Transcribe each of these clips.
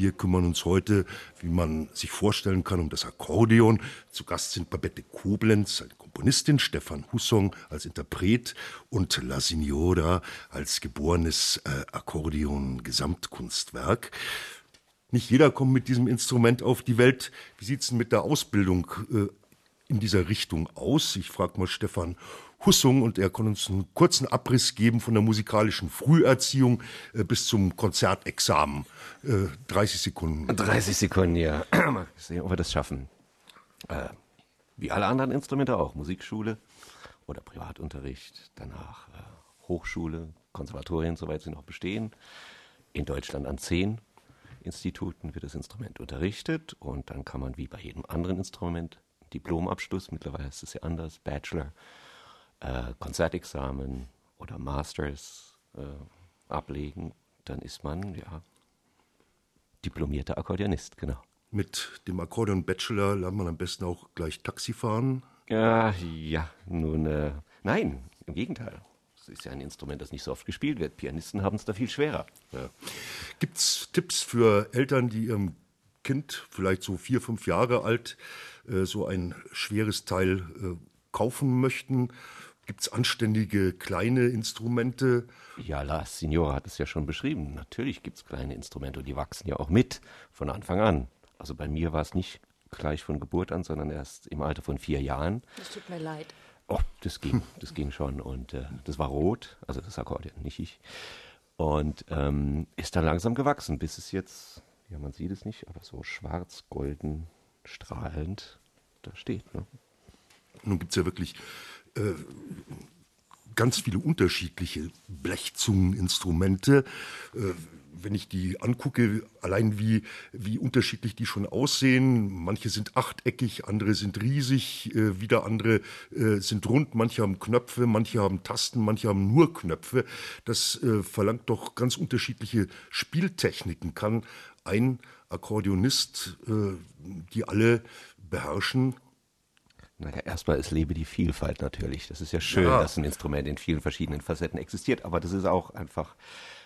Wir kümmern uns heute, wie man sich vorstellen kann, um das Akkordeon. Zu Gast sind Babette Koblenz, eine Komponistin, Stefan Hussong als Interpret und La Signora als geborenes äh, Akkordeon-Gesamtkunstwerk. Nicht jeder kommt mit diesem Instrument auf die Welt. Wie sieht es denn mit der Ausbildung äh, in dieser Richtung aus? Ich frage mal Stefan Hussung und er kann uns einen kurzen Abriss geben von der musikalischen Früherziehung äh, bis zum Konzertexamen. Äh, 30 Sekunden. 30 Sekunden, ja. Mal sehen, ob wir das schaffen. Äh, wie alle anderen Instrumente auch. Musikschule oder Privatunterricht, danach äh, Hochschule, Konservatorien, soweit sie noch bestehen. In Deutschland an zehn Instituten wird das Instrument unterrichtet und dann kann man wie bei jedem anderen Instrument Diplomabschluss, mittlerweile ist es ja anders, Bachelor, äh, Konzertexamen oder Masters äh, ablegen, dann ist man ja diplomierter Akkordeonist, genau. Mit dem Akkordeon Bachelor lernt man am besten auch gleich Taxi fahren. Ja, ja, nun, äh, nein, im Gegenteil. Es ist ja ein Instrument, das nicht so oft gespielt wird. Pianisten haben es da viel schwerer. Ja. Gibt es Tipps für Eltern, die ihrem Kind, vielleicht so vier, fünf Jahre alt, äh, so ein schweres Teil äh, kaufen möchten? Gibt es anständige kleine Instrumente? Ja, La Signora hat es ja schon beschrieben. Natürlich gibt es kleine Instrumente und die wachsen ja auch mit von Anfang an. Also bei mir war es nicht gleich von Geburt an, sondern erst im Alter von vier Jahren. Das tut mir leid. Oh, das ging, das ging schon. Und äh, das war rot, also das Akkordeon, nicht ich. Und ähm, ist dann langsam gewachsen, bis es jetzt, ja, man sieht es nicht, aber so schwarz-golden strahlend da steht. Ne? Nun gibt es ja wirklich äh, ganz viele unterschiedliche Blechzungeninstrumente. Äh, wenn ich die angucke, allein wie, wie unterschiedlich die schon aussehen. Manche sind achteckig, andere sind riesig, äh, wieder andere äh, sind rund, manche haben Knöpfe, manche haben Tasten, manche haben nur Knöpfe. Das äh, verlangt doch ganz unterschiedliche Spieltechniken. Kann ein Akkordeonist äh, die alle beherrschen naja, erstmal, es lebe die Vielfalt natürlich. Das ist ja schön, ja. dass ein Instrument in vielen verschiedenen Facetten existiert, aber das ist auch einfach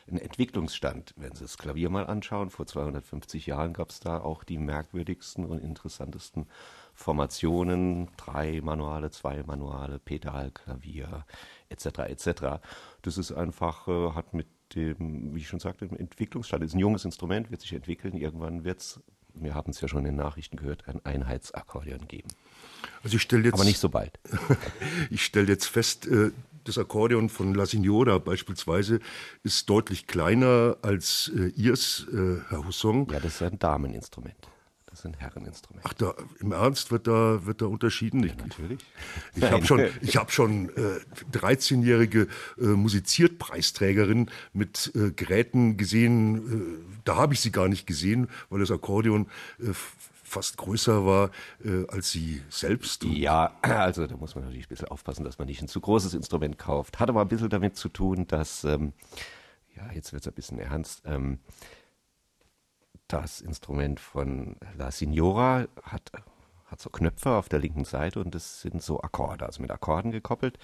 ein Entwicklungsstand. Wenn Sie das Klavier mal anschauen, vor 250 Jahren gab es da auch die merkwürdigsten und interessantesten Formationen, drei Manuale, zwei Manuale, Pedal, Klavier, etc. etc. Das ist einfach, äh, hat mit dem, wie ich schon sagte, Entwicklungsstand, ist ein junges Instrument, wird sich entwickeln, irgendwann wird es, wir haben es ja schon in den Nachrichten gehört, ein Einheitsakkordeon geben. Also ich stelle jetzt, aber nicht so bald. ich stelle jetzt fest, äh, das Akkordeon von La Signora beispielsweise ist deutlich kleiner als äh, ihrs, äh, Herr Hussong. Ja, das ist ein Dameninstrument. Das ist ein Herreninstrument. Ach, da, im Ernst wird da, wird da unterschieden? Ja, natürlich. Ich, ich habe schon, ich hab schon äh, 13-jährige äh, Musiziertpreisträgerin mit äh, Geräten gesehen. Äh, da habe ich sie gar nicht gesehen, weil das Akkordeon äh, fast größer war äh, als sie selbst. Ja, also da muss man natürlich ein bisschen aufpassen, dass man nicht ein zu großes Instrument kauft. Hat aber ein bisschen damit zu tun, dass, ähm, ja, jetzt wird es ein bisschen ernst, ähm, das Instrument von La Signora hat, hat so Knöpfe auf der linken Seite und das sind so Akkorde, also mit Akkorden gekoppelt.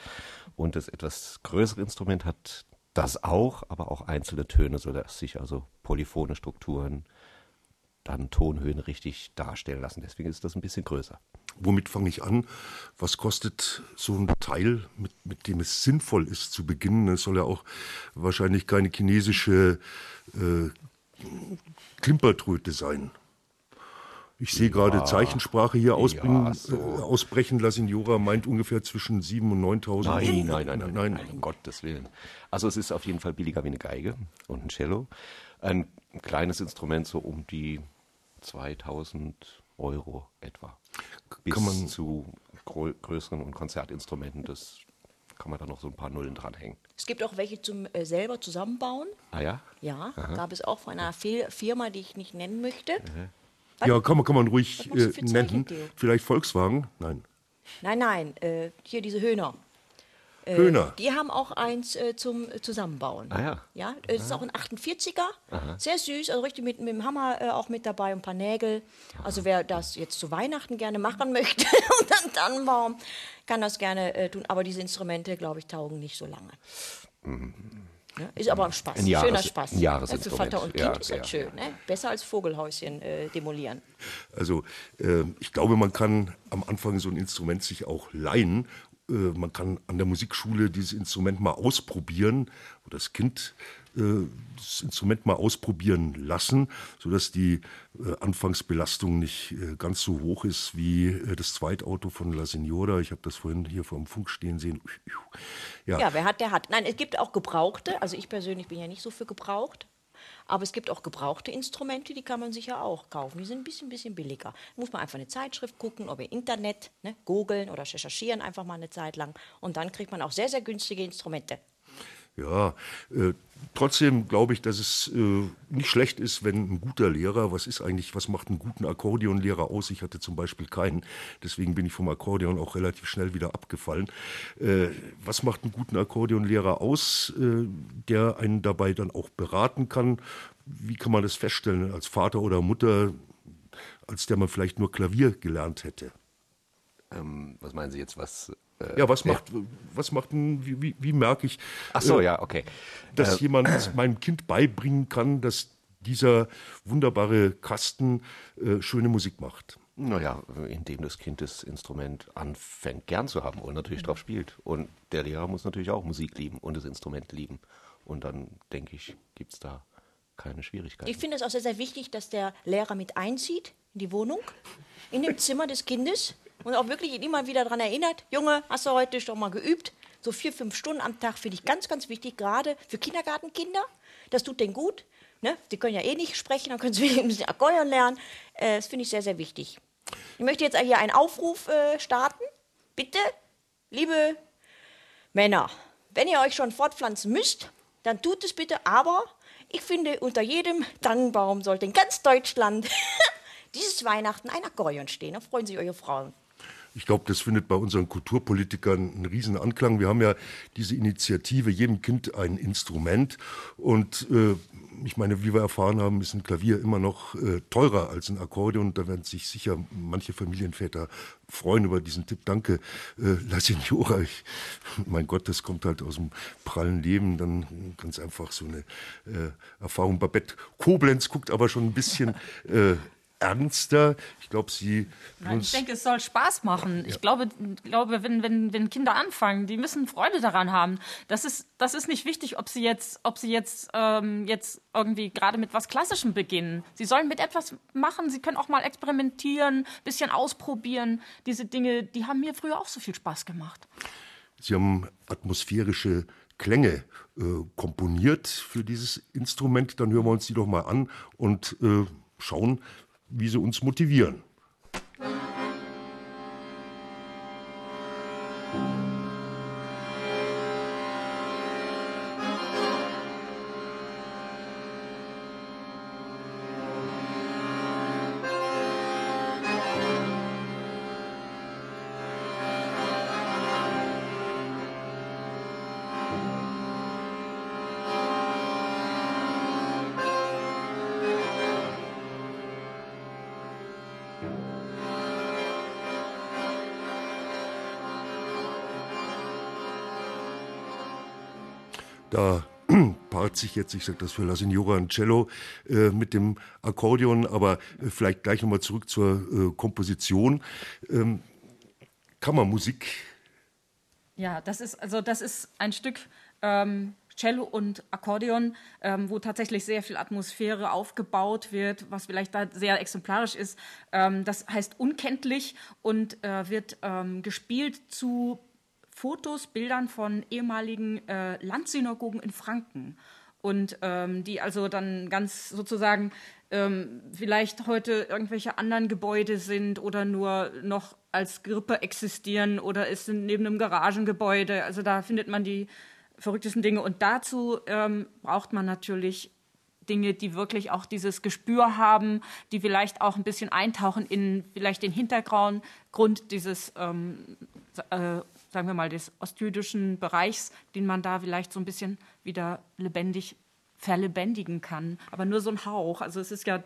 Und das etwas größere Instrument hat das auch, aber auch einzelne Töne, sodass sich also polyphone Strukturen dann Tonhöhen richtig darstellen lassen. Deswegen ist das ein bisschen größer. Womit fange ich an? Was kostet so ein Teil, mit, mit dem es sinnvoll ist zu beginnen? Es soll ja auch wahrscheinlich keine chinesische äh, Klimpertröte sein. Ich sehe ja, gerade Zeichensprache hier ausbrechen. Ja, so. äh, ausbrechen. La Signora meint ungefähr zwischen 7.000 und 9.000. Nein, nein, nein, nein, nein, nein, um Gottes Willen. Also es ist auf jeden Fall billiger wie eine Geige und ein Cello. Ein kleines Instrument so um die 2000 Euro etwa. Bis kann man zu größeren und Konzertinstrumenten, das kann man da noch so ein paar Nullen dranhängen. Es gibt auch welche zum äh, selber zusammenbauen. Ah ja? Ja, Aha. gab es auch von einer Firma, die ich nicht nennen möchte. Aha. Ja, kann man, kann man ruhig äh, nennen. Vielleicht Volkswagen? Nein. Nein, nein, äh, hier diese Höhner. Äh, Höhner. Die haben auch eins äh, zum Zusammenbauen. Ah ja. Ja, das ist auch ein 48er. Aha. Sehr süß, also richtig mit, mit dem Hammer äh, auch mit dabei, ein paar Nägel. Aha. Also wer das jetzt zu Weihnachten gerne machen möchte und dann Tannenbaum, kann das gerne äh, tun. Aber diese Instrumente, glaube ich, taugen nicht so lange. Mhm. Ja, ist aber ein Spaß, Ein Jahres- schöner Spaß. ein Jahresinstrument. Ja, für Vater und Kind Ja, ist das ja, schön. Ne? Besser als Vogelhäuschen äh, demolieren. Also äh, ich glaube, man kann am Anfang so ein Instrument sich auch leihen. Äh, man kann an der Musikschule dieses Instrument mal ausprobieren, wo das Kind äh, das Instrument mal ausprobieren lassen, sodass die äh, Anfangsbelastung nicht ganz so hoch ist wie das Zweitauto von La Signora. Ich habe das vorhin hier vor dem Funk stehen sehen. Ja, Ja, wer hat, der hat. Nein, es gibt auch gebrauchte. Also ich persönlich bin ja nicht so für gebraucht. Aber es gibt auch gebrauchte Instrumente, die kann man sicher auch kaufen. Die sind ein bisschen, bisschen billiger. Muss man einfach eine Zeitschrift gucken, oder Internet, ne, googeln oder recherchieren einfach mal eine Zeit lang. Und dann kriegt man auch sehr, sehr günstige Instrumente. Ja, äh, trotzdem glaube ich, dass es äh, nicht schlecht ist, wenn ein guter Lehrer, was ist eigentlich, was macht einen guten Akkordeonlehrer aus? Ich hatte zum Beispiel keinen, deswegen bin ich vom Akkordeon auch relativ schnell wieder abgefallen. Äh, was macht einen guten Akkordeonlehrer aus, äh, der einen dabei dann auch beraten kann? Wie kann man das feststellen als Vater oder Mutter, als der man vielleicht nur Klavier gelernt hätte? Ähm, was meinen Sie jetzt, was... äh, Ja, was macht, was macht ein, wie, wie, wie merke ich, Ach so, äh, ja, okay. dass jemand meinem Kind beibringen kann, dass dieser wunderbare Kasten äh, schöne Musik macht. Naja, indem das Kind das Instrument anfängt gern zu haben und natürlich drauf spielt. Und der Lehrer muss natürlich auch Musik lieben und das Instrument lieben. Und dann, denke ich, gibt es da keine Schwierigkeiten. Ich finde es auch sehr, sehr wichtig, dass der Lehrer mit einzieht in die Wohnung, in dem Zimmer des Kindes und auch wirklich immer wieder daran erinnert, Junge, hast du heute doch mal geübt? So vier, fünf Stunden am Tag finde ich ganz, ganz wichtig, gerade für Kindergartenkinder. Das tut denen gut. Ne? Die können ja eh nicht sprechen, dann können sie ein bisschen lernen. Äh, das finde ich sehr, sehr wichtig. Ich möchte jetzt hier einen Aufruf äh, starten. Bitte, liebe Männer, wenn ihr euch schon fortpflanzen müsst, dann tut es bitte, aber ich finde, unter jedem Tannenbaum sollte in ganz Deutschland dieses Weihnachten ein Akkordeon stehen. Da freuen sich eure Frauen. Ich glaube, das findet bei unseren Kulturpolitikern einen riesen Anklang. Wir haben ja diese Initiative, jedem Kind ein Instrument. Und äh, ich meine, wie wir erfahren haben, ist ein Klavier immer noch äh, teurer als ein Akkordeon. Da werden sich sicher manche Familienväter freuen über diesen Tipp. Danke, äh, La. Ich, mein Gott, das kommt halt aus dem prallen Leben. Dann ganz einfach so eine äh, Erfahrung. Babette Koblenz guckt aber schon ein bisschen äh, ernster. Ich glaube, sie Nein, ich denke, es soll Spaß machen. Ich glaube, glaube wenn, wenn, wenn Kinder anfangen, die müssen Freude daran haben. Das ist, das ist nicht wichtig, ob sie jetzt, ob sie jetzt, ähm, jetzt irgendwie gerade mit was Klassischem beginnen. Sie sollen mit etwas machen, sie können auch mal experimentieren, bisschen ausprobieren. Diese Dinge, die haben mir früher auch so viel Spaß gemacht. Sie haben atmosphärische Klänge äh, komponiert für dieses Instrument. Dann hören wir uns die doch mal an und äh, schauen, wie sie uns motivieren. Da paart sich jetzt, ich sage das für La Signora ein Cello äh, mit dem Akkordeon, aber äh, vielleicht gleich nochmal zurück zur äh, Komposition. Ähm, Kammermusik, Ja, das ist also das ist ein Stück ähm, Cello und Akkordeon, ähm, wo tatsächlich sehr viel Atmosphäre aufgebaut wird, was vielleicht da sehr exemplarisch ist. Ähm, das heißt unkenntlich und äh, wird ähm, gespielt zu Fotos, Bildern von ehemaligen äh, Landsynagogen in Franken. Und ähm, die also dann ganz sozusagen ähm, vielleicht heute irgendwelche anderen Gebäude sind oder nur noch als Grippe existieren oder es sind neben einem Garagengebäude. Also da findet man die verrücktesten Dinge. Und dazu ähm, braucht man natürlich Dinge, die wirklich auch dieses Gespür haben, die vielleicht auch ein bisschen eintauchen in vielleicht den Hintergrund Grund dieses, ähm, äh, sagen wir mal, des ostjüdischen Bereichs, den man da vielleicht so ein bisschen wieder lebendig verlebendigen kann. Aber nur so ein Hauch. Also es ist ja,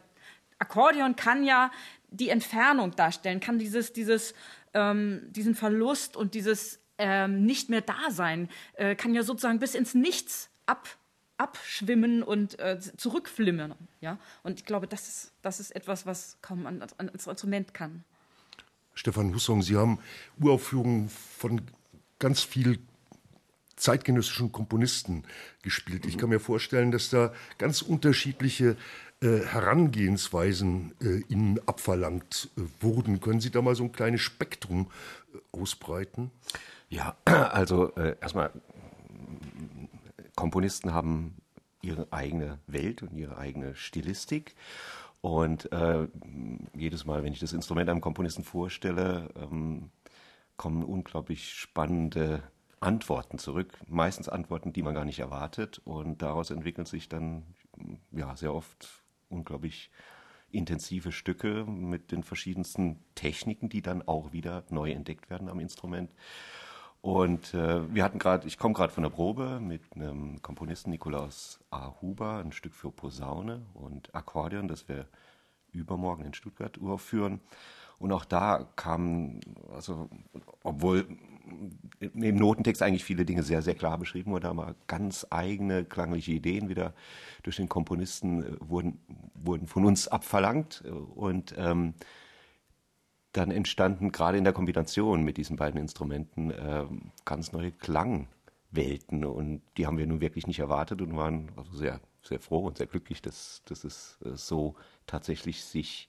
Akkordeon kann ja die Entfernung darstellen, kann dieses, dieses, ähm, diesen Verlust und dieses ähm, nicht mehr Dasein, äh, kann ja sozusagen bis ins Nichts ab abschwimmen und äh, zurückflimmern. Ja? Und ich glaube, das ist, das ist etwas, was kaum als Instrument kann. Stefan Hussong, Sie haben Uraufführungen von ganz viel zeitgenössischen Komponisten gespielt. Ich kann mir vorstellen, dass da ganz unterschiedliche äh, Herangehensweisen äh, Ihnen abverlangt äh, wurden. Können Sie da mal so ein kleines Spektrum äh, ausbreiten? Ja, also äh, erstmal, Komponisten haben ihre eigene Welt und ihre eigene Stilistik. Und äh, jedes Mal, wenn ich das Instrument einem Komponisten vorstelle, ähm, kommen unglaublich spannende Antworten zurück. Meistens Antworten, die man gar nicht erwartet. Und daraus entwickeln sich dann ja sehr oft unglaublich intensive Stücke mit den verschiedensten Techniken, die dann auch wieder neu entdeckt werden am Instrument. Und äh, wir hatten gerade, ich komme gerade von der Probe mit einem Komponisten Nikolaus A. Huber, ein Stück für Posaune und Akkordeon, das wir übermorgen in Stuttgart uraufführen. Und auch da kamen, also obwohl im Notentext eigentlich viele Dinge sehr, sehr klar beschrieben wurden, aber ganz eigene klangliche Ideen wieder durch den Komponisten äh, wurden, wurden von uns abverlangt. Und ähm, dann entstanden gerade in der Kombination mit diesen beiden Instrumenten äh, ganz neue Klangwelten und die haben wir nun wirklich nicht erwartet und waren also sehr, sehr froh und sehr glücklich, dass, dass es äh, so tatsächlich sich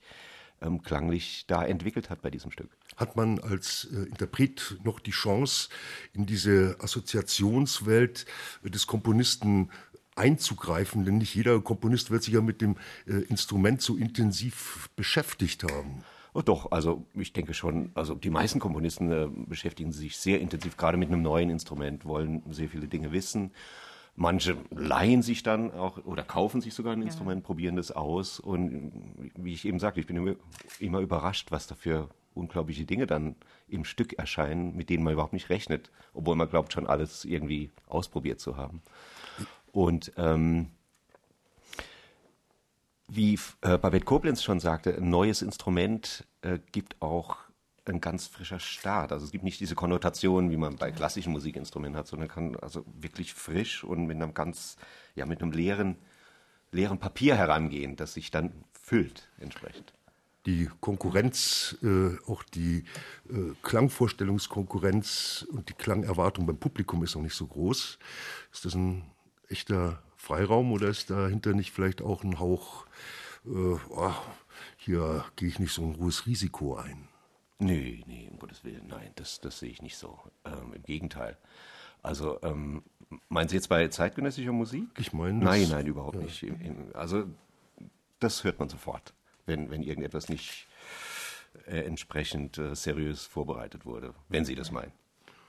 ähm, klanglich da entwickelt hat bei diesem Stück. Hat man als äh, Interpret noch die Chance, in diese Assoziationswelt des Komponisten einzugreifen? Denn nicht jeder Komponist wird sich ja mit dem äh, Instrument so intensiv beschäftigt haben. Oh, doch, also ich denke schon, also die meisten Komponisten äh, beschäftigen sich sehr intensiv gerade mit einem neuen Instrument, wollen sehr viele Dinge wissen. Manche leihen sich dann auch oder kaufen sich sogar ein ja. Instrument, probieren das aus. Und wie ich eben sagte, ich bin immer, immer überrascht, was da für unglaubliche Dinge dann im Stück erscheinen, mit denen man überhaupt nicht rechnet, obwohl man glaubt, schon alles irgendwie ausprobiert zu haben. Und ähm, wie äh, Babette Koblenz schon sagte, ein neues Instrument äh, gibt auch ein ganz frischer Start. Also es gibt nicht diese Konnotation, wie man bei klassischen Musikinstrumenten hat, sondern kann also wirklich frisch und mit einem ganz, ja, mit einem leeren, leeren Papier herangehen, das sich dann füllt entsprechend. Die Konkurrenz, äh, auch die äh, Klangvorstellungskonkurrenz und die Klangerwartung beim Publikum ist noch nicht so groß. Ist das ein echter Freiraum oder ist dahinter nicht vielleicht auch ein Hauch, äh, oh, hier gehe ich nicht so ein hohes Risiko ein? Nee, nee, um Gottes Willen, nein, das, das sehe ich nicht so. Ähm, Im Gegenteil. Also, ähm, meinen Sie jetzt bei zeitgenössischer Musik? Ich meine. Nein, nein, überhaupt ja. nicht. Also, das hört man sofort, wenn, wenn irgendetwas nicht äh, entsprechend äh, seriös vorbereitet wurde, wenn Sie das meinen.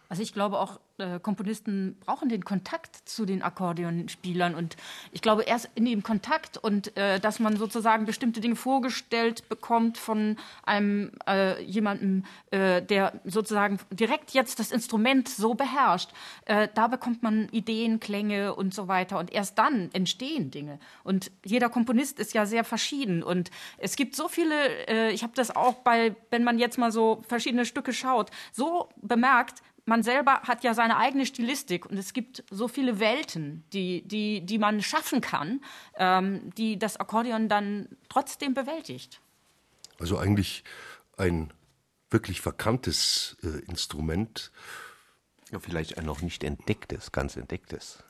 Also ich glaube auch, äh, Komponisten brauchen den Kontakt zu den Akkordeonspielern und ich glaube erst in dem Kontakt und äh, dass man sozusagen bestimmte Dinge vorgestellt bekommt von einem äh, jemandem, äh, der sozusagen direkt jetzt das Instrument so beherrscht, äh, da bekommt man Ideen, Klänge und so weiter und erst dann entstehen Dinge. Und jeder Komponist ist ja sehr verschieden und es gibt so viele, äh, ich habe das auch bei, wenn man jetzt mal so verschiedene Stücke schaut, so bemerkt, man selber hat ja seine eigene Stilistik und es gibt so viele Welten, die, die, die man schaffen kann, ähm, die das Akkordeon dann trotzdem bewältigt. Also eigentlich ein wirklich verkanntes äh, Instrument. Ja, vielleicht ein noch nicht entdecktes, ganz entdecktes.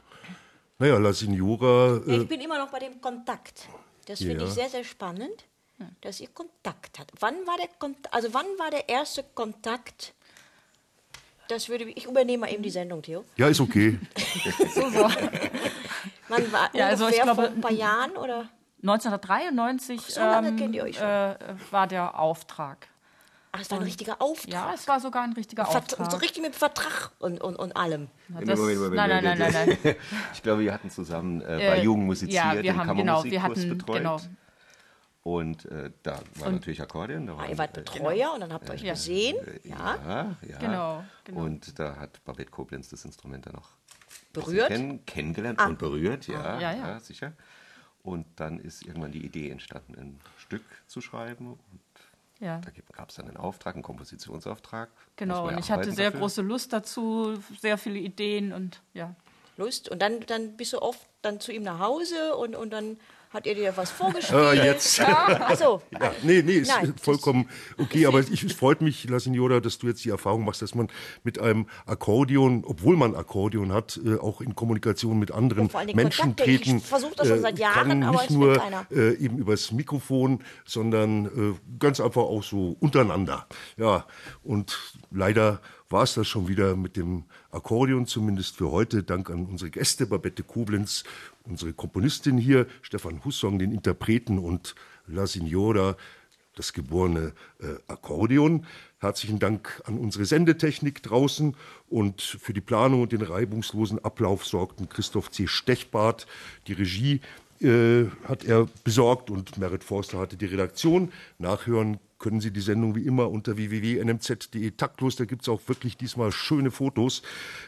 Naja, La Signora. Äh ich bin immer noch bei dem Kontakt. Das finde ja. ich sehr, sehr spannend, dass ihr Kontakt habt. Wann war der Kontakt, also wann war der erste Kontakt das würde ich übernehme mal eben die Sendung, Theo. Ja, ist okay. so, so. Man war ja, also ich glaube, vor ein paar Jahren oder? 1993 so lange ähm, kennt ihr euch schon. Äh, war der Auftrag. Ach, es war ein richtiger Auftrag. Ja, es war sogar ein richtiger Vert Auftrag. So richtig mit Vertrag und, und, und allem. Das, Moment, Moment, nein, nein, nein, nein, nein. Ich glaube, wir hatten zusammen äh, bei äh, Jugend musiziert, ja, wir haben, genau, wir hatten, betreut. Genau. Und äh, da war und natürlich Akkordeon. Da ah, ihr wart Betreuer genau. und dann habt ihr euch gesehen. Äh, ja, ja, ja. Genau, genau, Und da hat Babette Koblenz das Instrument dann noch berührt, kenn kennengelernt ah. und berührt, ja, ah, ja, ja, ja, sicher. Und dann ist irgendwann die Idee entstanden, ein Stück zu schreiben. Und ja. Da gab es dann einen Auftrag, einen Kompositionsauftrag. Genau, und ich hatte sehr dafür. große Lust dazu, sehr viele Ideen und ja. Lust. Und dann, dann bist du oft dann zu ihm nach Hause und, und dann hat er dir was vorgespielt. Ah, jetzt. Achso. Ja, nee, nee, ist Nein, vollkommen okay. Aber ich, es freut mich, La Signora, dass du jetzt die Erfahrung machst, dass man mit einem Akkordeon, obwohl man Akkordeon hat, äh, auch in Kommunikation mit anderen Menschen Kontakte. Ich treten. versuch das schon seit Jahren, kann aber nicht nur äh, eben übers Mikrofon, sondern äh, ganz einfach auch so untereinander. Ja, und leider war es das schon wieder mit dem Akkordeon, zumindest für heute. Dank an unsere Gäste, Babette Koblenz, unsere Komponistin hier, Stefan Hussong, den Interpreten und La Signora, das geborene äh, Akkordeon. Herzlichen Dank an unsere Sendetechnik draußen und für die Planung und den reibungslosen Ablauf sorgten Christoph C. Stechbart, die Regie äh, hat er besorgt und Merit Forster hatte die Redaktion. Nachhören können Sie die Sendung wie immer unter www.nmz.de taktlos. Da gibt es auch wirklich diesmal schöne Fotos.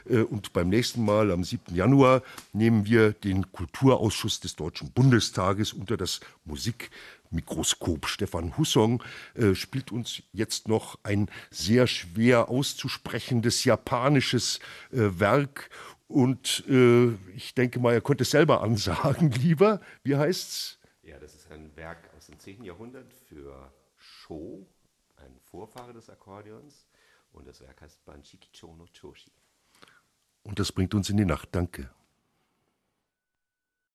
Äh, Und beim nächsten Mal, am 7. Januar, nehmen wir den Kulturausschuss des Deutschen Bundestages unter das Musikmikroskop. Stefan Hussong äh, spielt uns jetzt noch ein sehr schwer auszusprechendes japanisches äh, Werk. Und ich denke mal, er könnte es selber ansagen, lieber. Wie heißt's? Ja, das ist ein Werk aus dem 10. Jahrhundert für Sho, ein Vorfahre des Akkordeons. Und das Werk heißt Banshiki Chono Choshi. Und das bringt uns in die Nacht. Danke.